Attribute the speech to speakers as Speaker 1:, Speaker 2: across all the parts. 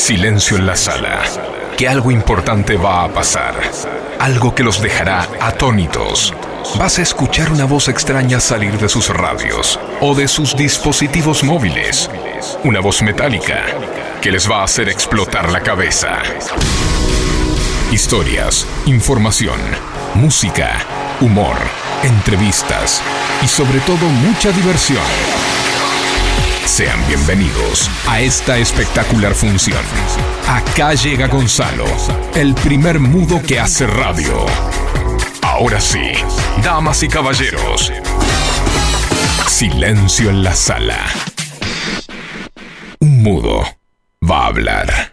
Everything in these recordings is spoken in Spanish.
Speaker 1: Silencio en la sala. Que algo importante va a pasar. Algo que los dejará atónitos. Vas a escuchar una voz extraña salir de sus radios o de sus dispositivos móviles. Una voz metálica que les va a hacer explotar la cabeza. Historias, información, música, humor, entrevistas y sobre todo mucha diversión. Sean bienvenidos a esta espectacular función. Acá llega Gonzalo, el primer mudo que hace radio. Ahora sí, damas y caballeros, silencio en la sala. Un mudo va a hablar.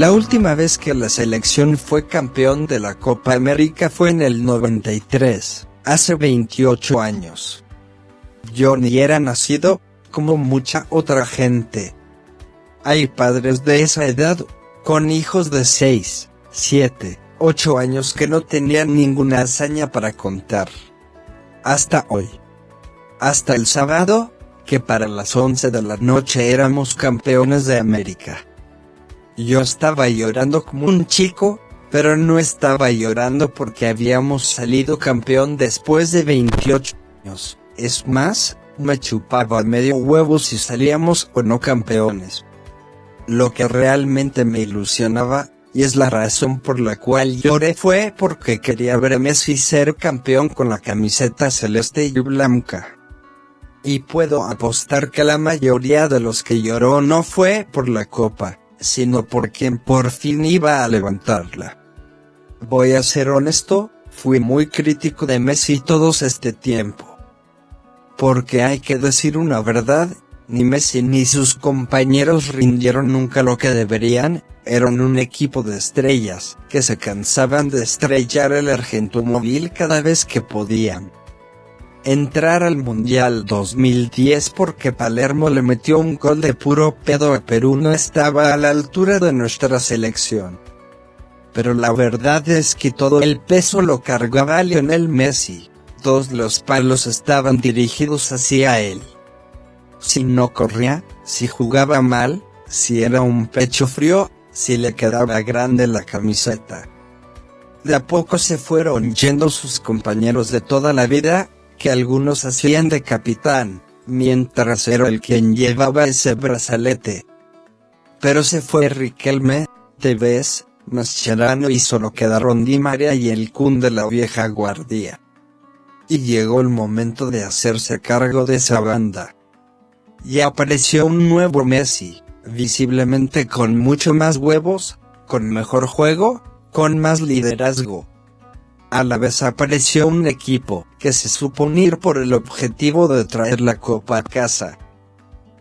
Speaker 2: La última vez que la selección fue campeón de la Copa América fue en el 93, hace 28 años. Yo ni era nacido, como mucha otra gente. Hay padres de esa edad, con hijos de 6, 7, 8 años que no tenían ninguna hazaña para contar. Hasta hoy. Hasta el sábado, que para las 11 de la noche éramos campeones de América. Yo estaba llorando como un chico, pero no estaba llorando porque habíamos salido campeón después de 28 años. Es más, me chupaba medio huevo si salíamos o no campeones. Lo que realmente me ilusionaba, y es la razón por la cual lloré fue porque quería ver a Messi ser campeón con la camiseta celeste y blanca. Y puedo apostar que la mayoría de los que lloró no fue por la copa, sino por quien por fin iba a levantarla. Voy a ser honesto, fui muy crítico de Messi todos este tiempo. Porque hay que decir una verdad, ni Messi ni sus compañeros rindieron nunca lo que deberían, eran un equipo de estrellas, que se cansaban de estrellar el móvil cada vez que podían entrar al Mundial 2010 porque Palermo le metió un gol de puro pedo a Perú no estaba a la altura de nuestra selección. Pero la verdad es que todo el peso lo cargaba Lionel Messi, todos los palos estaban dirigidos hacia él. Si no corría, si jugaba mal, si era un pecho frío, si le quedaba grande la camiseta. De a poco se fueron yendo sus compañeros de toda la vida, que algunos hacían de capitán, mientras era el quien llevaba ese brazalete. Pero se fue Riquelme, Tevez, Mascherano y solo quedaron Di María y el Kun de la vieja guardia. Y llegó el momento de hacerse cargo de esa banda. Y apareció un nuevo Messi, visiblemente con mucho más huevos, con mejor juego, con más liderazgo, a la vez apareció un equipo que se supo unir por el objetivo de traer la copa a casa.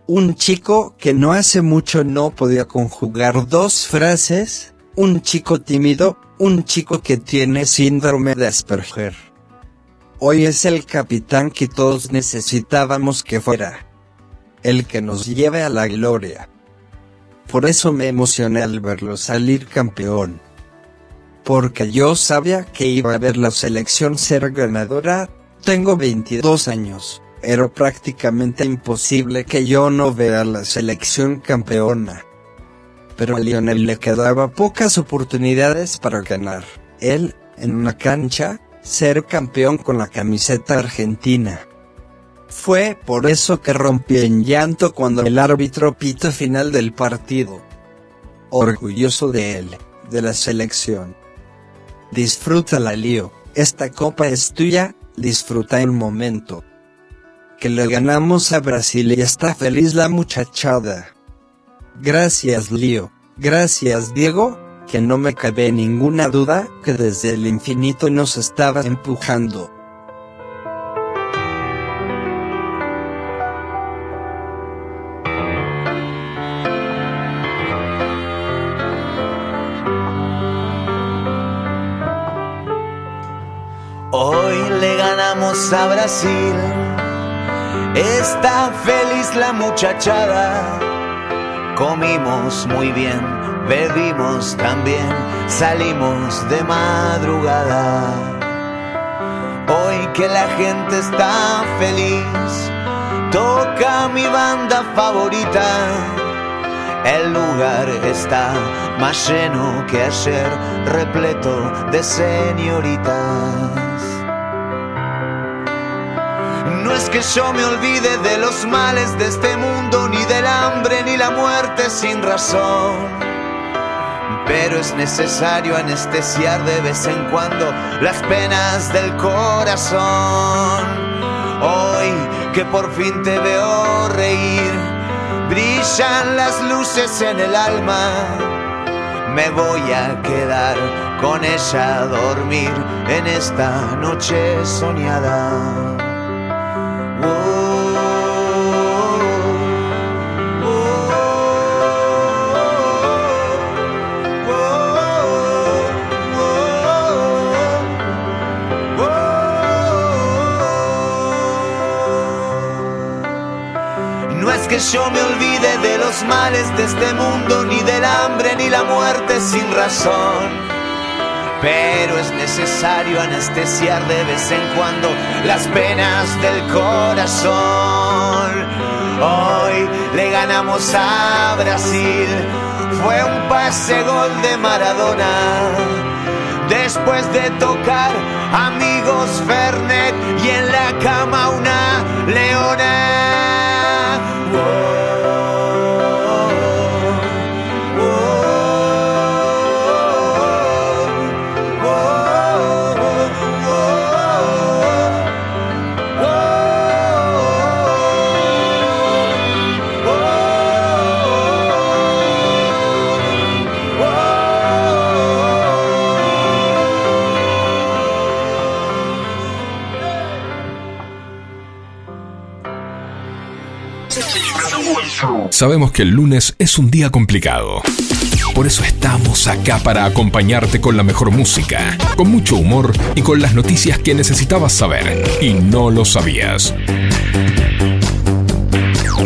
Speaker 2: Un chico que no hace mucho no podía conjugar dos frases, un chico tímido, un chico que tiene síndrome de Asperger. Hoy es el capitán que todos necesitábamos que fuera. El que nos lleve a la gloria. Por eso me emocioné al verlo salir campeón porque yo sabía que iba a ver la selección ser ganadora, tengo 22 años, era prácticamente imposible que yo no vea la selección campeona. Pero a Lionel le quedaba pocas oportunidades para ganar, él, en una cancha, ser campeón con la camiseta argentina. Fue por eso que rompí en llanto cuando el árbitro pito final del partido. Orgulloso de él, de la selección. Disfrútala Lío, esta copa es tuya, disfruta el momento. Que le ganamos a Brasil y está feliz la muchachada. Gracias Lío, gracias Diego, que no me cabe ninguna duda que desde el infinito nos estaba empujando.
Speaker 3: Ganamos a Brasil. Está feliz la muchachada. Comimos muy bien, bebimos también, salimos de madrugada. Hoy que la gente está feliz, toca mi banda favorita. El lugar está más lleno que ayer, repleto de señoritas. No es que yo me olvide de los males de este mundo, ni del hambre, ni la muerte sin razón. Pero es necesario anestesiar de vez en cuando las penas del corazón. Hoy que por fin te veo reír, brillan las luces en el alma. Me voy a quedar con ella a dormir en esta noche soñada. No es que yo me olvide de los males de este mundo, ni del hambre, ni la muerte sin razón. Pero es necesario anestesiar de vez en cuando las penas del corazón. Hoy le ganamos a Brasil, fue un pase gol de Maradona. Después de tocar amigos Fernet y en la cama una leona.
Speaker 1: Sabemos que el lunes es un día complicado. Por eso estamos acá para acompañarte con la mejor música, con mucho humor y con las noticias que necesitabas saber y no lo sabías.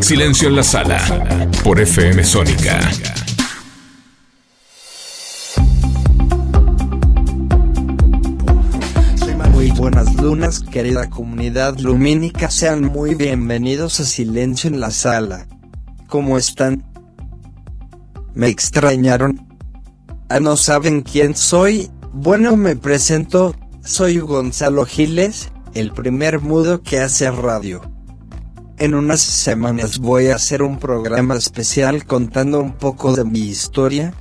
Speaker 1: Silencio en la sala por FM Sónica.
Speaker 2: Muy buenas lunas, querida comunidad lumínica, sean muy bienvenidos a Silencio en la Sala. ¿Cómo están? ¿Me extrañaron? ¿Ah, no saben quién soy? Bueno, me presento, soy Gonzalo Giles, el primer mudo que hace radio. En unas semanas voy a hacer un programa especial contando un poco de mi historia.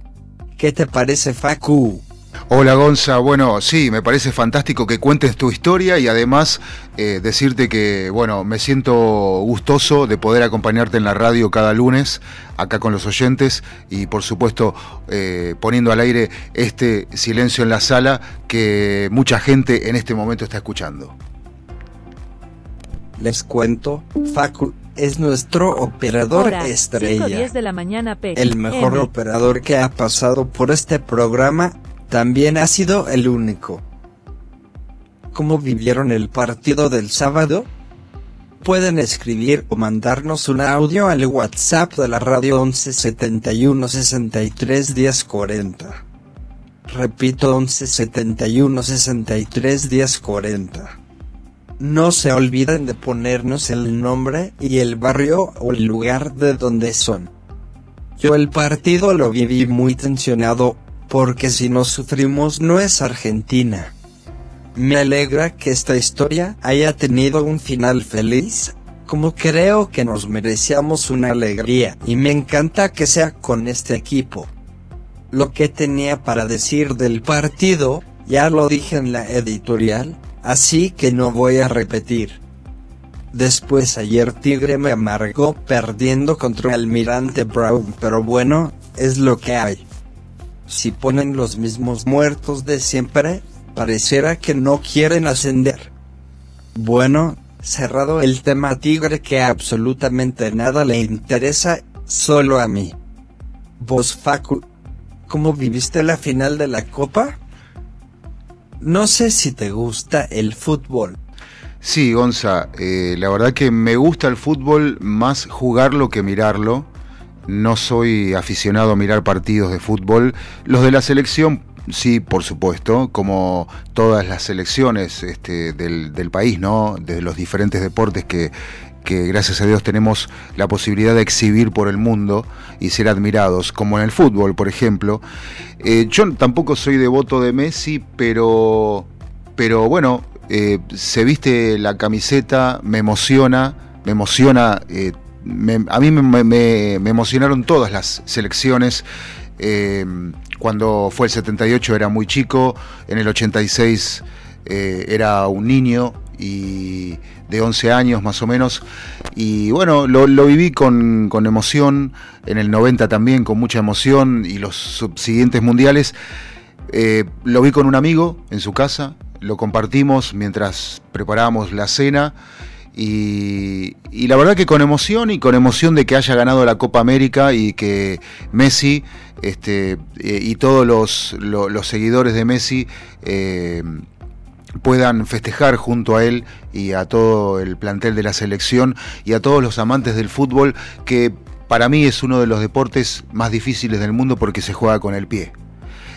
Speaker 2: ¿Qué te parece, Facu?
Speaker 4: Hola Gonza, bueno, sí, me parece fantástico que cuentes tu historia y además eh, decirte que, bueno, me siento gustoso de poder acompañarte en la radio cada lunes, acá con los oyentes y por supuesto eh, poniendo al aire este silencio en la sala que mucha gente en este momento está escuchando.
Speaker 2: Les cuento, Facu es nuestro operador
Speaker 5: Hora,
Speaker 2: estrella.
Speaker 5: 5:10 de la mañana PM.
Speaker 2: El mejor operador que ha pasado por este programa, también ha sido el único. ¿Cómo vivieron el partido del sábado? Pueden escribir o mandarnos un audio al WhatsApp de la radio 11 71 63 10 40. Repito 11 71 63 10 40. No se olviden de ponernos el nombre y el barrio o el lugar de donde son. Yo el partido lo viví muy tensionado, porque si no sufrimos no es Argentina. Me alegra que esta historia haya tenido un final feliz, como creo que nos merecíamos una alegría, y me encanta que sea con este equipo. Lo que tenía para decir del partido, ya lo dije en la editorial, así que no voy a repetir. Después ayer Tigre me amargó perdiendo contra Almirante Brown, pero bueno, es lo que hay. Si ponen los mismos muertos de siempre, pareciera que no quieren ascender. Bueno, cerrado el tema Tigre que absolutamente nada le interesa, solo a mí. Vos Facu, ¿cómo viviste la final de la Copa? No sé si te gusta el fútbol.
Speaker 4: Sí, Gonza, eh, la verdad que me gusta el fútbol más jugarlo que mirarlo. No soy aficionado a mirar partidos de fútbol. Los de la selección, sí, por supuesto, como todas las selecciones este, del, país, ¿no? De los diferentes deportes que, que gracias a Dios tenemos la posibilidad de exhibir por el mundo y ser admirados, como en el fútbol, por ejemplo. Eh, yo tampoco soy devoto de Messi, pero, pero bueno, eh, se viste la camiseta, me emociona, me emociona, eh, me, a mí me, emocionaron todas las selecciones. Eh, cuando fue el 78 era muy chico, en el 86 era un niño y de 11 años más o menos. Y bueno, lo, viví con, con, emoción, en el 90 también con mucha emoción y los subsiguientes mundiales. Eh, lo vi con un amigo en su casa, lo compartimos mientras preparábamos la cena. Y, la verdad que con emoción y con emoción de que haya ganado la Copa América y que Messi este, eh, y todos los, seguidores de Messi eh, puedan festejar junto a él y a todo el plantel de la selección y a todos los amantes del fútbol, que para mí es uno de los deportes más difíciles del mundo porque se juega con el pie.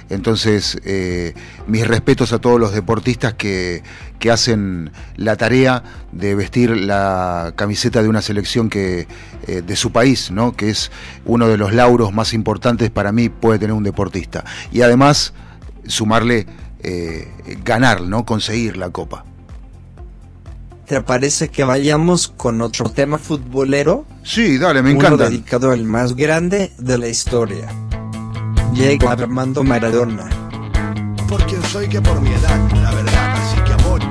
Speaker 4: Entonces, eh, mis respetos a todos los deportistas que, que, hacen la tarea de vestir la camiseta de una selección que, eh, de su país, ¿no? que es uno de los lauros más importantes para mí puede tener un deportista. Y además, sumarle eh, ganar, ¿no? Conseguir la copa.
Speaker 2: ¿Te parece que vayamos con otro tema futbolero?
Speaker 4: Sí, dale, me
Speaker 2: Uno
Speaker 4: encanta.
Speaker 2: dedicado al más grande de la historia. Diego Armando Maradona.
Speaker 6: Por quien soy que por mi edad, la verdad, así que amor.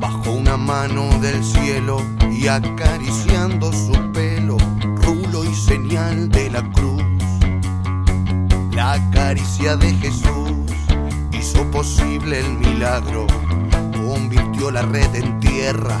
Speaker 6: Bajo una mano del cielo y acariciando su pelo rulo y señal de la cruz. La caricia de Jesús hizo posible el milagro, convirtió la red en tierra,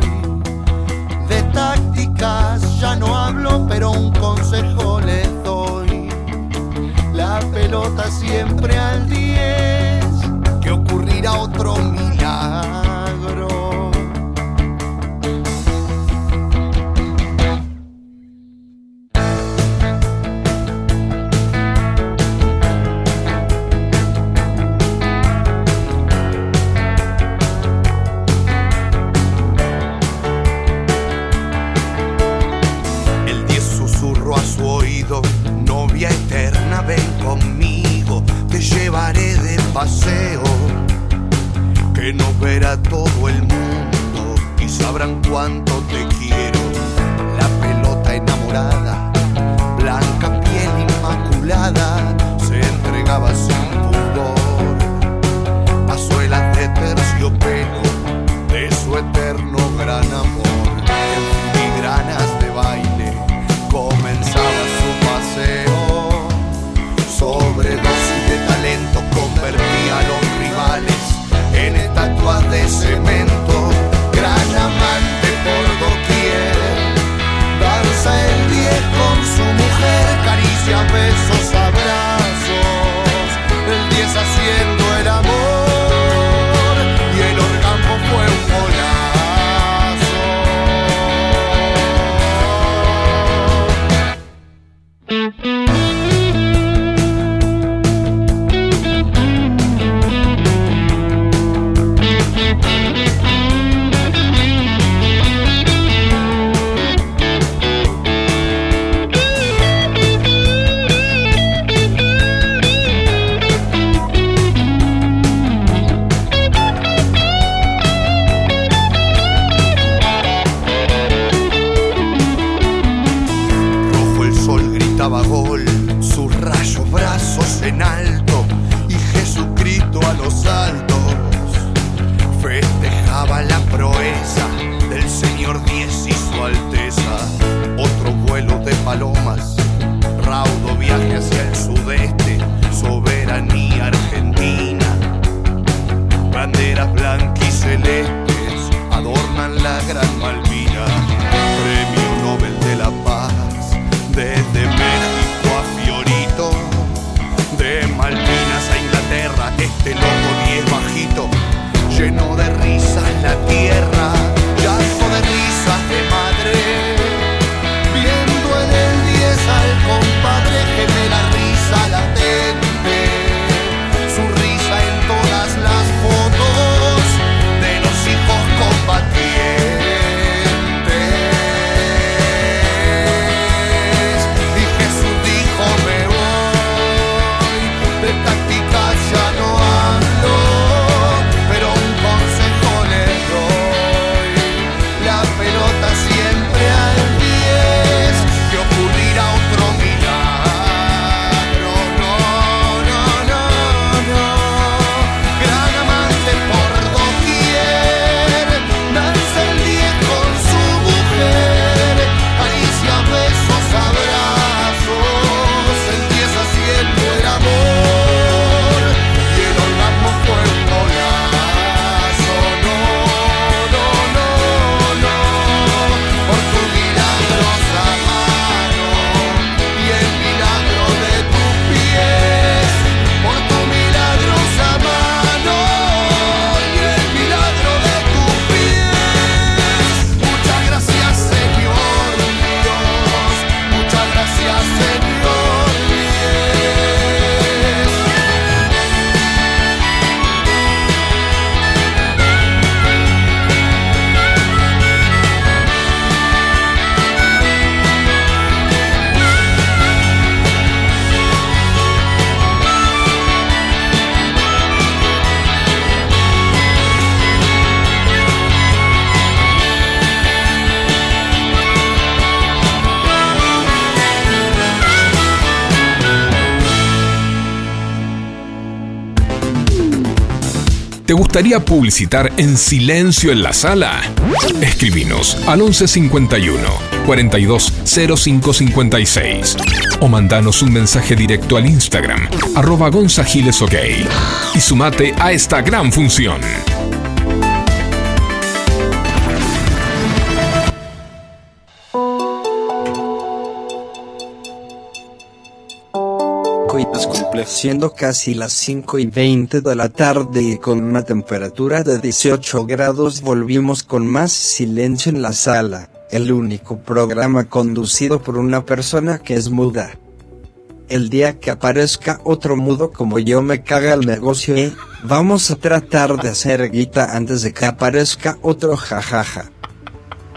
Speaker 6: Ya no hablo, pero un consejo les doy. La pelota siempre al 10, que ocurrirá otro milagro. Llevaré de paseo, que nos verá todo el mundo y sabrán cuánto te quiero. La pelota enamorada,
Speaker 1: ¿Te gustaría publicitar en silencio en la sala? Escribinos al 1151 420556 o mandanos un mensaje directo al Instagram arroba gonzagilesok y sumate a esta gran función.
Speaker 2: Siendo casi las 5 y 20 de la tarde y con una temperatura de 18 grados volvimos con más silencio en la sala, el único programa conducido por una persona que es muda. El día que aparezca otro mudo como yo me caga el negocio y vamos a tratar de hacer guita antes de que aparezca otro jajaja.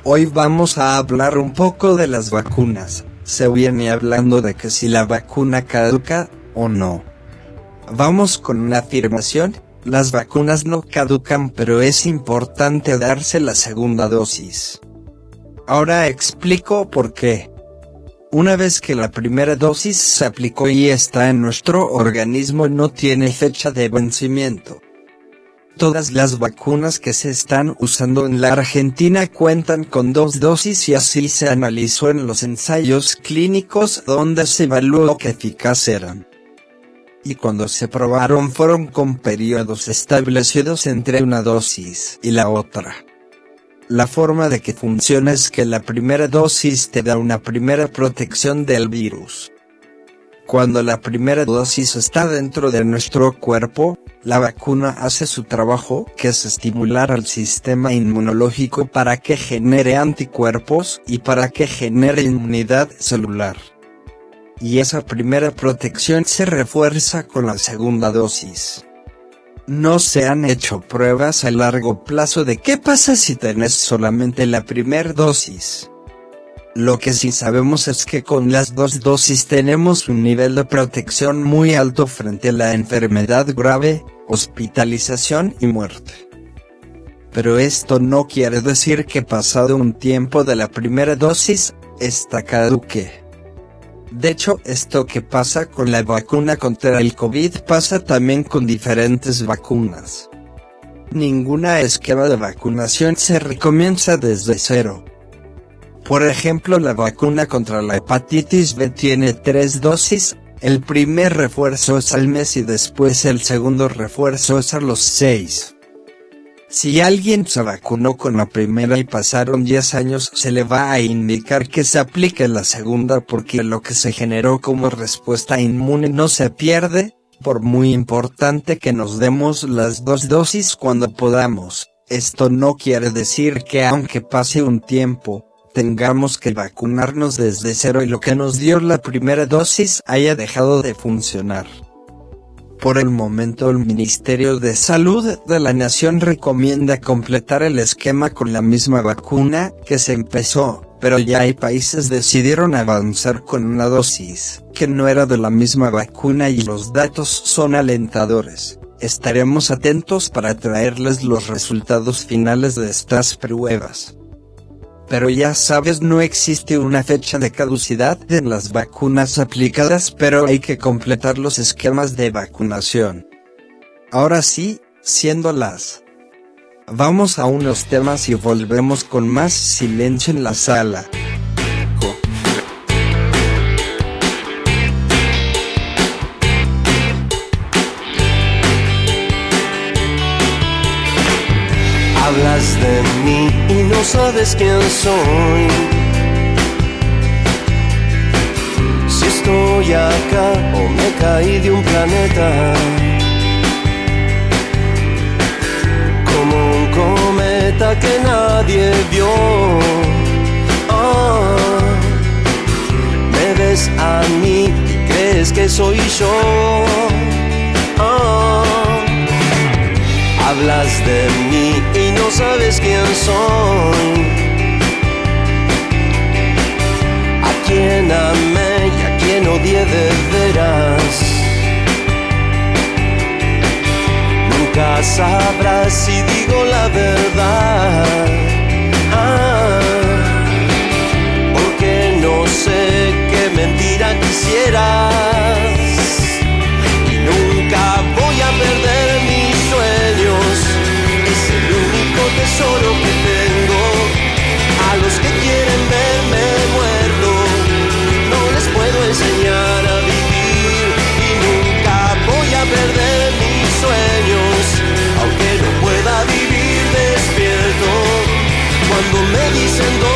Speaker 2: Hoy vamos a hablar un poco de las vacunas. Se viene hablando de que si la vacuna caduca o no. Vamos con una afirmación, las vacunas no caducan pero es importante darse la segunda dosis. Ahora explico por qué. Una vez que la primera dosis se aplicó y está en nuestro organismo no tiene fecha de vencimiento. Todas las vacunas que se están usando en la Argentina cuentan con dos dosis y así se analizó en los ensayos clínicos donde se evaluó qué eficaz eran. Y cuando se probaron fueron con periodos establecidos entre una dosis y la otra. La forma de que funciona es que la primera dosis te da una primera protección del virus. Cuando la primera dosis está dentro de nuestro cuerpo, la vacuna hace su trabajo, que es estimular al sistema inmunológico para que genere anticuerpos y para que genere inmunidad celular. Y esa primera protección se refuerza con la segunda dosis. No se han hecho pruebas a largo plazo de qué pasa si tenés solamente la primera dosis. Lo que sí sabemos es que con las dos dosis tenemos un nivel de protección muy alto frente a la enfermedad grave, hospitalización y muerte. Pero esto no quiere decir que pasado un tiempo de la primera dosis, esta caduque. De hecho, esto que pasa con la vacuna contra el COVID pasa también con diferentes vacunas. Ninguna esquema de vacunación se recomienza desde cero. Por ejemplo, la vacuna contra la hepatitis B tiene tres dosis, el primer refuerzo es al mes y después el segundo refuerzo es a los seis. Si alguien se vacunó con la primera y pasaron 10 años, se le va a indicar que se aplique la segunda porque lo que se generó como respuesta inmune no se pierde, por muy importante que nos demos las dos dosis cuando podamos. Esto no quiere decir que aunque pase un tiempo, tengamos que vacunarnos desde cero y lo que nos dio la primera dosis haya dejado de funcionar. Por el momento el Ministerio de Salud de la Nación recomienda completar el esquema con la misma vacuna que se empezó, pero ya hay países decidieron avanzar con una dosis que no era de la misma vacuna y los datos son alentadores. Estaremos atentos para traerles los resultados finales de estas pruebas. Pero ya sabes no existe una fecha de caducidad en las vacunas aplicadas pero hay que completar los esquemas de vacunación. Ahora sí, siendo las. Vamos a unos temas y volvemos con más silencio en la sala.
Speaker 7: Sabes quién soy. Si estoy acá o me caí de un planeta. Como un cometa que nadie vio. Ah, me ves a mí y crees que soy yo. Hablas de mí y no sabes quién soy. A quién amé y a quién odié de veras. Nunca sabrás si digo la verdad. Ah, porque no sé qué mentira quisieras. Tesoro que tengo. A los que quieren verme muerto, no les puedo enseñar a vivir. Y nunca voy a perder mis sueños, aunque no pueda vivir despierto. Cuando me dicen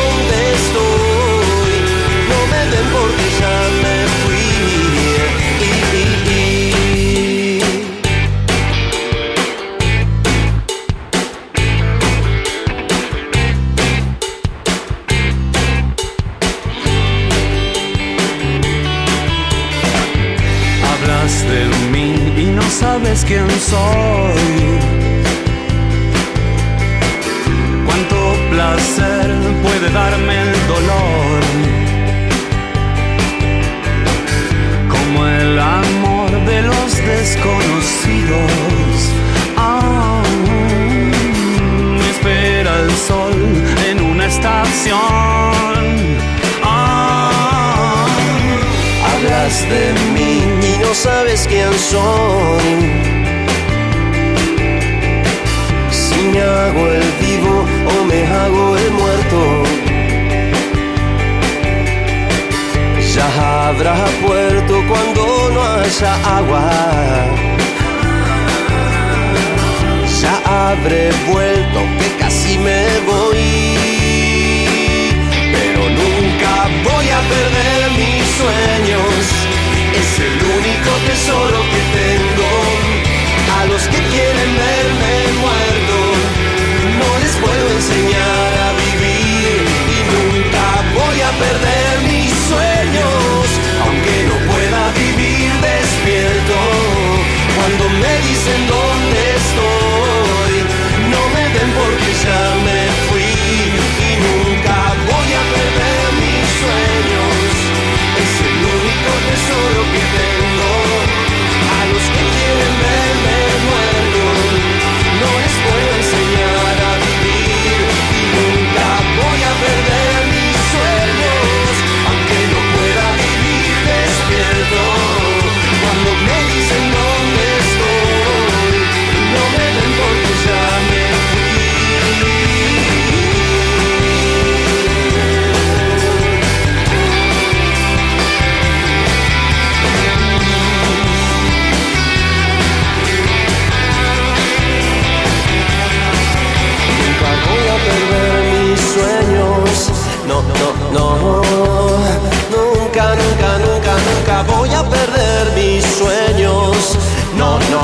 Speaker 7: quién soy. Cuánto placer puede darme el dolor. Como el amor de los desconocidos. Ah, me espera el sol en una estación. Ah, hablas de mí y no sabes quién soy. Vuelto que casi me voy. Pero nunca voy a perder mis sueños. Es el único tesoro que tengo. A los que quieren verme muerto, no les puedo enseñar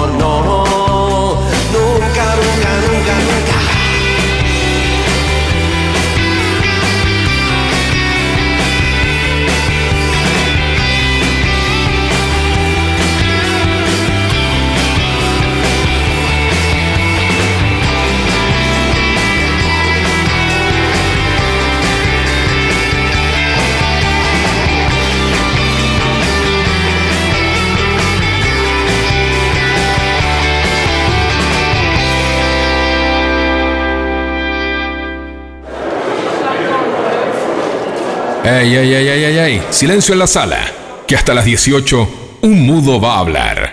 Speaker 7: no, no.
Speaker 8: ¡Ey, ey, ey, ey, ey, ey! Silencio en la sala, que hasta las 18 un mudo va a hablar.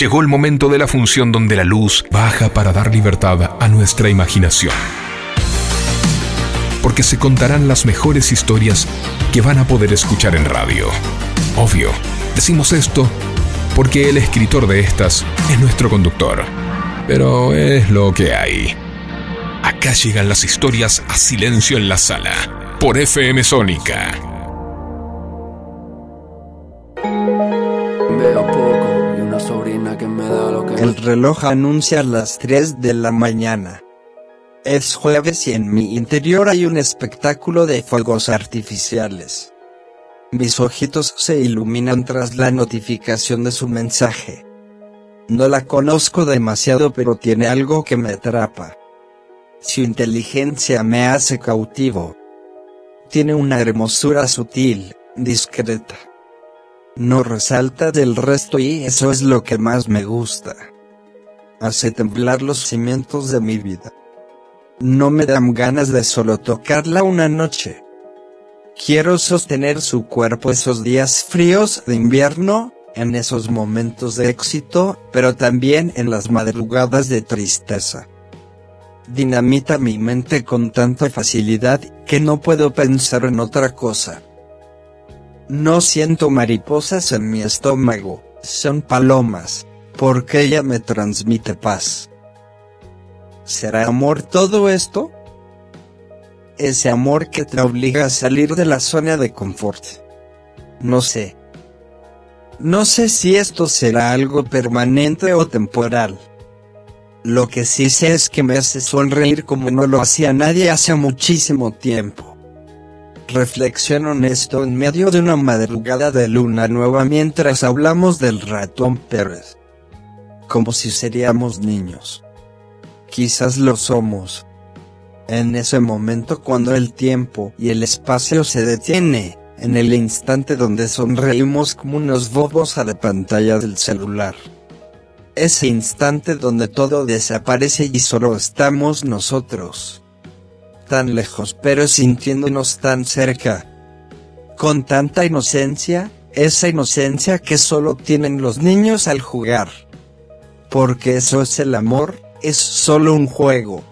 Speaker 8: Llegó el momento de la función donde la luz baja para dar libertad a nuestra imaginación. Porque se contarán las mejores historias que van a poder escuchar en radio. Obvio, decimos esto porque el escritor de estas es nuestro conductor. Pero es lo que hay. Acá llegan las historias a silencio en la sala, por FM Sónica
Speaker 2: El reloj anuncia las 3 de la mañana. Es jueves y en mi interior hay un espectáculo de fuegos artificiales. Mis ojitos se iluminan tras la notificación de su mensaje. No la conozco demasiado pero tiene algo que me atrapa. Su inteligencia me hace cautivo. Tiene una hermosura sutil, discreta no resalta del resto y eso es lo que más me gusta. Hace temblar los cimientos de mi vida. No me dan ganas de solo tocarla una noche. Quiero sostener su cuerpo esos días fríos de invierno, en esos momentos de éxito, pero también en las madrugadas de tristeza. Dinamita mi mente con tanta facilidad que no puedo pensar en otra cosa. No siento mariposas en mi estómago, son palomas, porque ella me transmite paz. ¿Será amor todo esto? Ese amor que te obliga a salir de la zona de confort. No sé. No sé si esto será algo permanente o temporal. Lo que sí sé es que me hace sonreír como no lo hacía nadie hace muchísimo tiempo. Reflexión honesto en medio de una madrugada de luna nueva mientras hablamos del ratón Pérez. Como si seríamos niños. Quizás lo somos. En ese momento cuando el tiempo y el espacio se detiene, en el instante donde sonreímos como unos bobos a la pantalla del celular. Ese instante donde todo desaparece y solo estamos nosotros. Tan lejos pero sintiéndonos tan cerca. Con tanta inocencia, esa inocencia que solo tienen los niños al jugar. Porque eso es el amor, es solo un juego.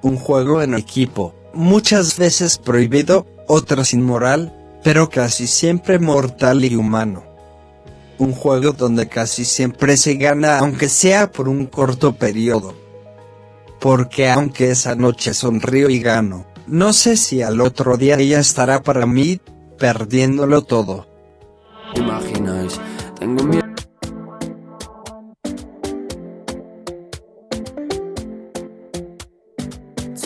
Speaker 2: Un juego en equipo, muchas veces prohibido, otras inmoral, pero casi siempre mortal y humano. Un juego donde casi siempre se gana aunque sea por un corto periodo. Porque aunque esa noche sonrío y gano, no sé si al otro día ella estará para mí, perdiéndolo todo.
Speaker 9: Imagináis, tengo miedo.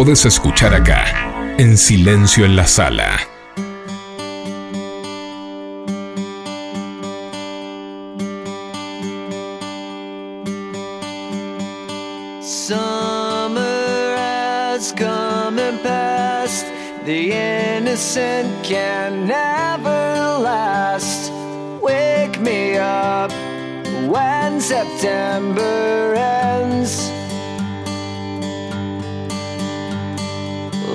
Speaker 1: Podés escuchar acá, en Silencio en la Sala.
Speaker 10: Summer has come and passed. The innocent can never last. Wake me up when September ends.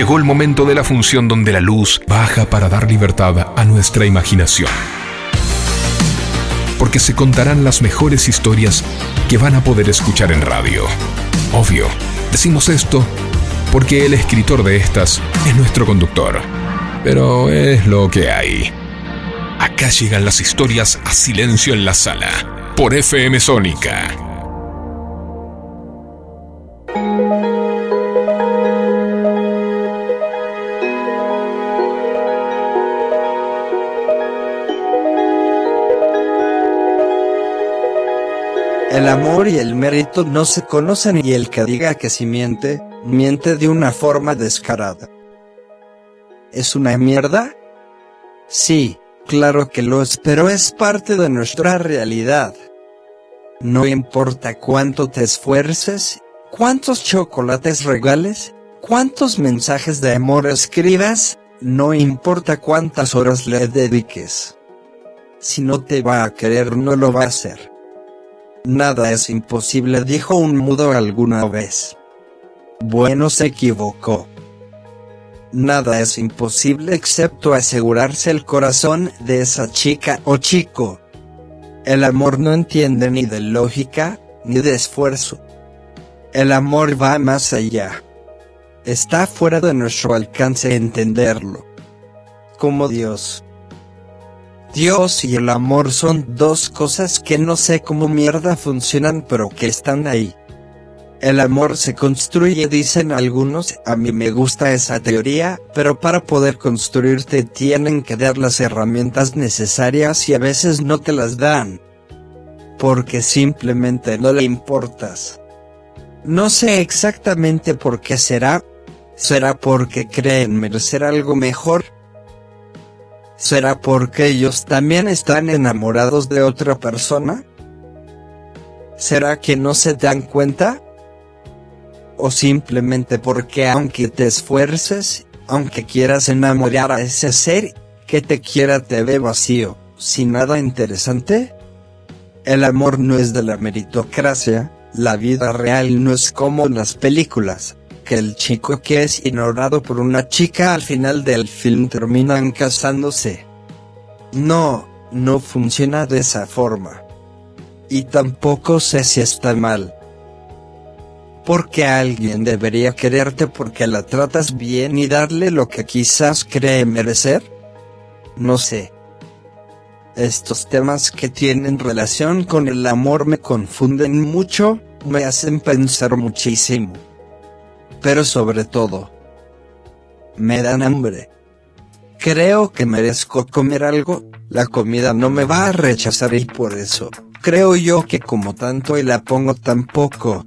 Speaker 1: Llegó el momento de la función donde la luz baja para dar libertad a nuestra imaginación. Porque se contarán las mejores historias que van a poder escuchar en radio. Obvio, decimos esto porque el escritor de estas es nuestro conductor. Pero es lo que hay. Acá llegan las historias a silencio en la sala, por FM Sónica.
Speaker 2: El amor y el mérito no se conocen y el que diga que si miente, miente de una forma descarada. ¿Es una mierda? Sí, claro que lo es, pero es parte de nuestra realidad. No importa cuánto te esfuerces, cuántos chocolates regales, cuántos mensajes de amor escribas, no importa cuántas horas le dediques. Si no te va a querer no lo va a hacer. Nada es imposible, dijo un mudo alguna vez. Bueno, se equivocó. Nada es imposible excepto asegurarse el corazón de esa chica o chico. El amor no entiende ni de lógica, ni de esfuerzo. El amor va más allá. Está fuera de nuestro alcance entenderlo. Como Dios. Dios y el amor son dos cosas que no sé cómo mierda funcionan pero que están ahí. El amor se construye dicen algunos, a mí me gusta esa teoría, pero para poder construirte tienen que dar las herramientas necesarias y a veces no te las dan. Porque simplemente no le importas. No sé exactamente por qué será. ¿Será porque creen merecer algo mejor? ¿Será porque ellos también están enamorados de otra persona? ¿Será que no se dan cuenta? ¿O simplemente porque aunque te esfuerces, aunque quieras enamorar a ese ser, que te quiera te ve vacío, sin nada interesante? El amor no es de la meritocracia, la vida real no es como las películas, que el chico que es ignorado por una chica al final del film terminan casándose. No, no funciona de esa forma. Y tampoco sé si está mal. Porque alguien debería quererte porque la tratas bien y darle lo que quizás cree merecer. No sé. Estos temas que tienen relación con el amor me confunden mucho, me hacen pensar muchísimo pero sobre todo, me dan hambre. Creo que merezco comer algo, la comida no me va a rechazar y por eso, creo yo que como tanto y la pongo tan poco,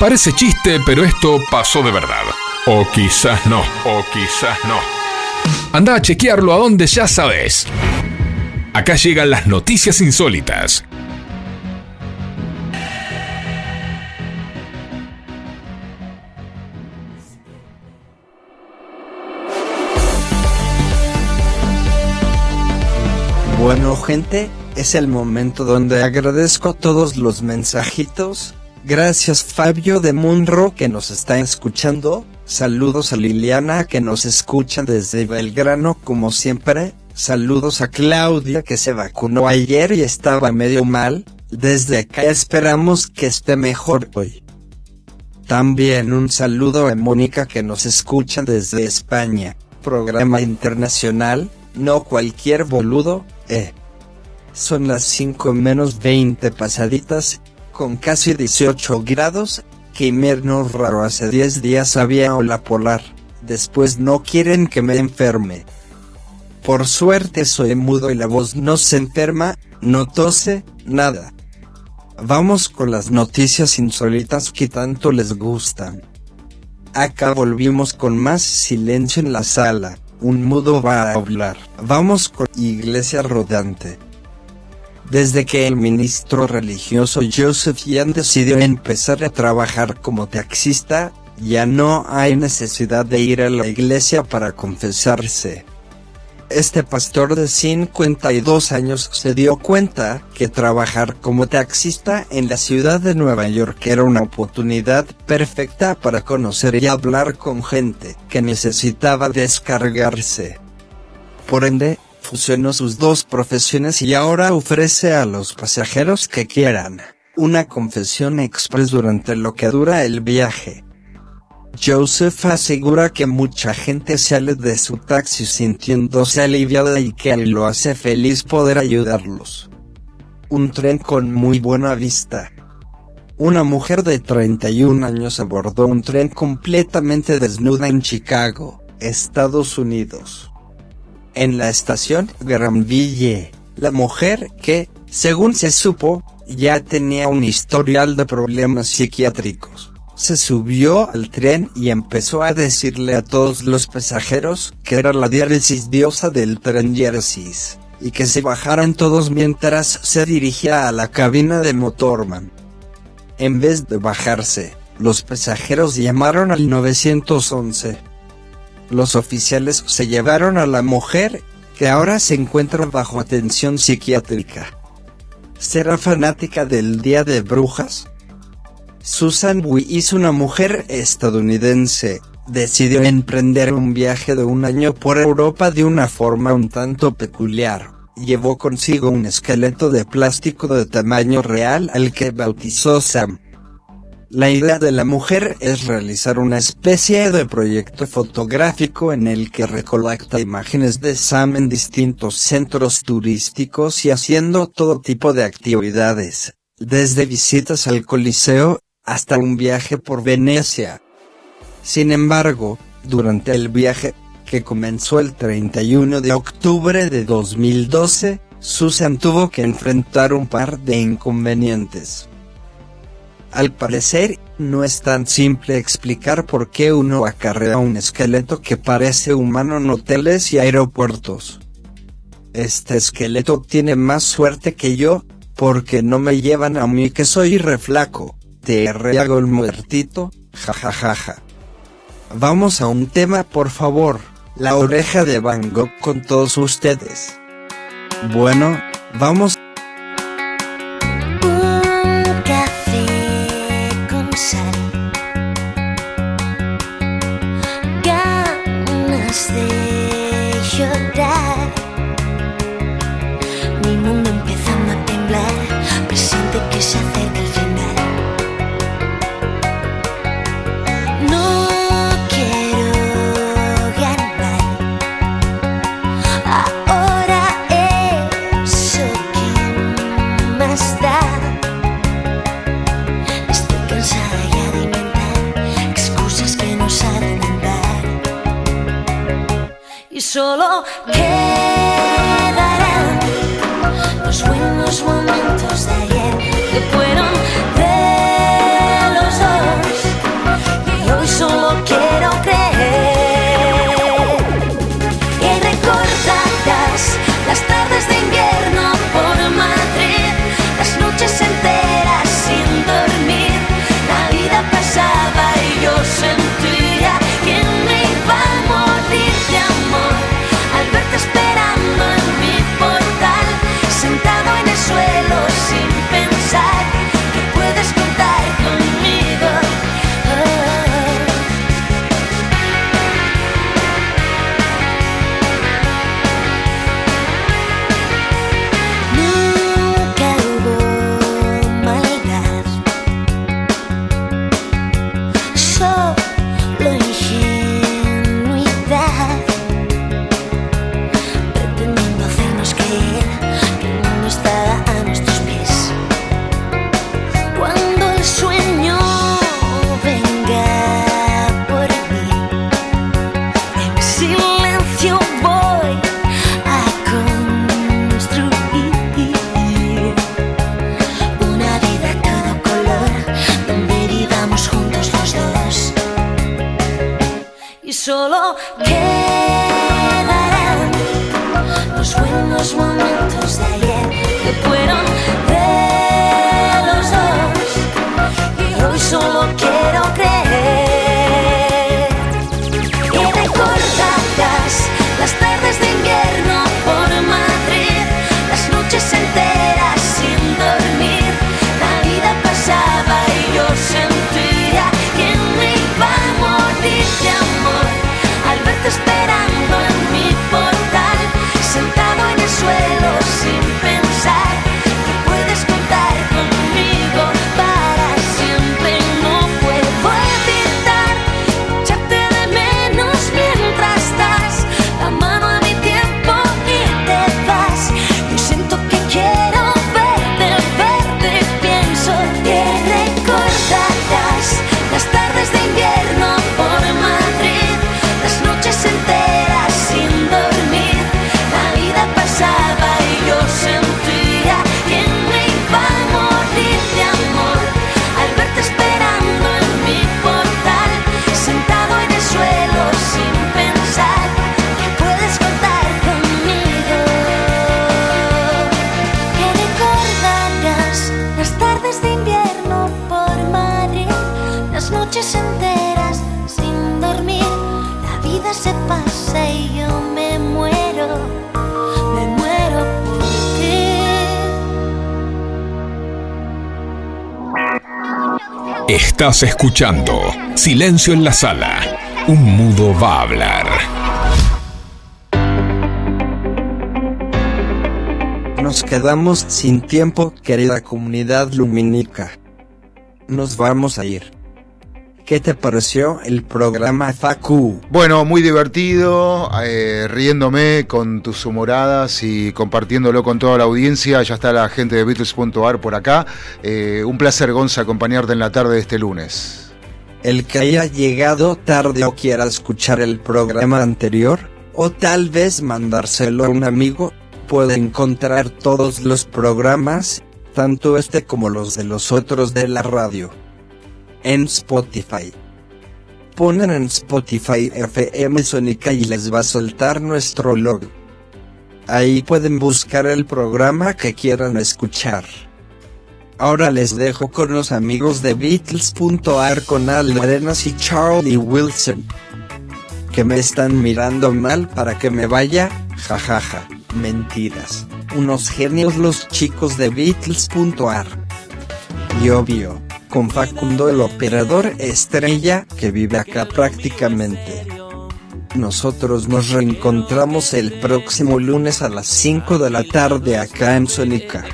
Speaker 1: Parece chiste, pero esto pasó de verdad. O quizás no, o quizás no. Anda a chequearlo a donde ya sabes. Acá llegan las noticias insólitas.
Speaker 2: Bueno gente, es el momento donde agradezco todos los mensajitos. Gracias Fabio de Munro que nos está escuchando. Saludos a Liliana que nos escucha desde Belgrano como siempre. Saludos a Claudia que se vacunó ayer y estaba medio mal. Desde acá esperamos que esté mejor hoy. También un saludo a Mónica que nos escucha desde España. Programa internacional, no cualquier boludo, eh. Son las 5 menos 20 pasaditas, con casi 18 grados, que invierno raro hace 10 días había ola polar, después no quieren que me enferme. Por suerte soy mudo y la voz no se enferma, no tose, nada. Vamos con las noticias insólitas que tanto les gustan. Acá volvimos con más silencio en la sala, un mudo va a hablar. Vamos con Iglesia Rodante. Desde que el ministro religioso Joseph Yan decidió empezar a trabajar como taxista, ya no hay necesidad de ir a la iglesia para confesarse. Este pastor de 52 años se dio cuenta que trabajar como taxista en la ciudad de Nueva York era una oportunidad perfecta para conocer y hablar con gente que necesitaba descargarse. Por ende, fusionó sus dos profesiones y ahora ofrece a los pasajeros que quieran una confesión express durante lo que dura el viaje. Joseph asegura que mucha gente sale de su taxi sintiéndose aliviada y que lo hace feliz poder ayudarlos. Un tren con muy buena vista. Una mujer de 31 años abordó un tren completamente desnuda en Chicago, Estados Unidos. En la estación Granville, la mujer que, según se supo, ya tenía un historial de problemas psiquiátricos se subió al tren y empezó a decirle a todos los pasajeros que era la diáresis diosa del tren Jerseys, y que se bajaran todos mientras se dirigía a la cabina de Motorman. En vez de bajarse, los pasajeros llamaron al 911. Los oficiales se llevaron a la mujer, que ahora se encuentra bajo atención psiquiátrica. ¿Será fanática del Día de Brujas? Susan Weiss, una mujer estadounidense, decidió emprender un viaje de un año por Europa de una forma un tanto peculiar. Llevó consigo un esqueleto de plástico de tamaño real al que bautizó Sam. La idea de la mujer es realizar una especie de proyecto fotográfico en el que recolecta imágenes de Sam en distintos centros turísticos y haciendo todo tipo de actividades, desde visitas al Coliseo, hasta un viaje por Venecia. Sin embargo, durante el viaje, que comenzó el 31 de octubre de 2012, Susan tuvo que enfrentar un par de inconvenientes. Al parecer, no es tan simple explicar por qué uno acarrea un esqueleto que parece humano en hoteles y aeropuertos. Este esqueleto tiene más suerte que yo, porque no me llevan a mí que soy reflaco te hago el muertito, jajajaja. Vamos a un tema por favor, la oreja de Van Gogh con todos ustedes. Bueno, vamos.
Speaker 11: Solo quedarán
Speaker 1: Escuchando Silencio en la Sala. Un mudo va a hablar.
Speaker 2: Nos quedamos sin tiempo, querida comunidad lumínica. Nos vamos a ir. ¿Qué te pareció el programa Facu?
Speaker 4: Bueno, muy divertido, eh, riéndome con tus humoradas y compartiéndolo con toda la audiencia. Ya está la gente de Beatles.ar por acá. Eh, un placer, Gonza, acompañarte en la tarde de este lunes.
Speaker 2: El que haya llegado tarde o quiera escuchar el programa anterior, o tal vez mandárselo a un amigo, puede encontrar todos los programas, tanto este como los de los otros de la radio, en Spotify. Ponen en Spotify FM Sónica y les va a soltar nuestro logo. Ahí pueden buscar el programa que quieran escuchar. Ahora les dejo con los amigos de Beatles.ar con Al Arenas y Charlie Wilson. Que me están mirando mal para que me vaya, jajaja, mentiras. Unos genios los chicos de Beatles.ar. Y obvio, con Facundo el operador estrella que vive acá prácticamente. Nosotros nos reencontramos el próximo lunes a las 5 de la tarde acá en Sonica.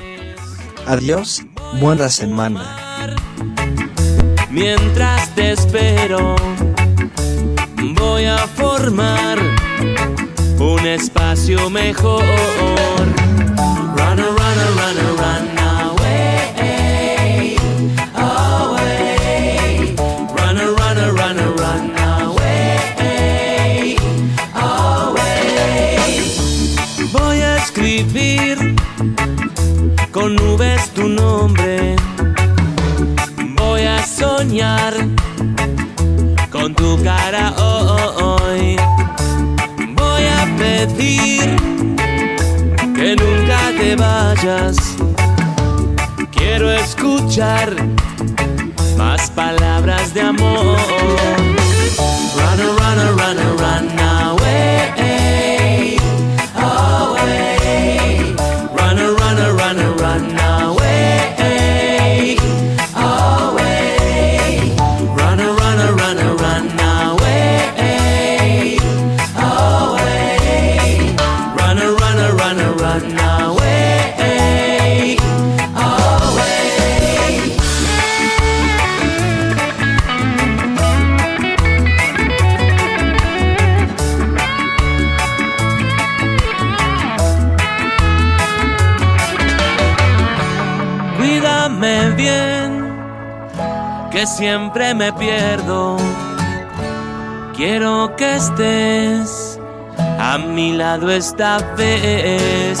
Speaker 2: Adiós, buena semana.
Speaker 12: Mientras te espero, voy a formar un espacio mejor. Con nubes tu nombre. Voy a soñar con tu cara hoy. Voy a pedir que nunca te vayas. Quiero escuchar más palabras de amor. A mi lado esta vez.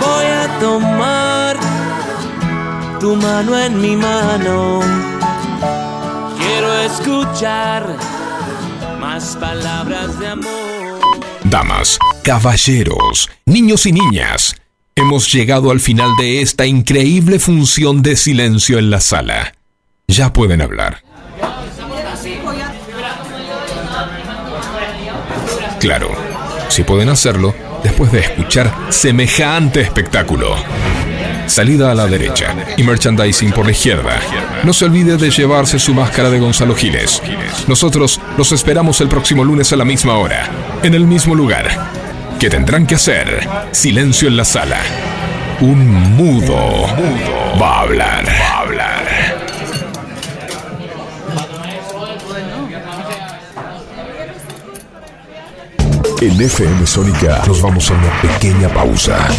Speaker 12: Voy a tomar tu mano en mi mano. Quiero escuchar más palabras de amor.
Speaker 1: Damas, caballeros, niños y niñas, hemos llegado al final de esta increíble función de silencio en la sala. Ya pueden hablar. Claro, si pueden hacerlo después de escuchar semejante espectáculo. Salida a la derecha y merchandising por la izquierda. No se olvide de llevarse su máscara de Gonzalo Giles. Nosotros los esperamos el próximo lunes a la misma hora, en el mismo lugar. ¿Qué tendrán que hacer? Silencio en la sala. Un mudo va a hablar. Va a hablar. En FM Sónica nos vamos a una pequeña pausa.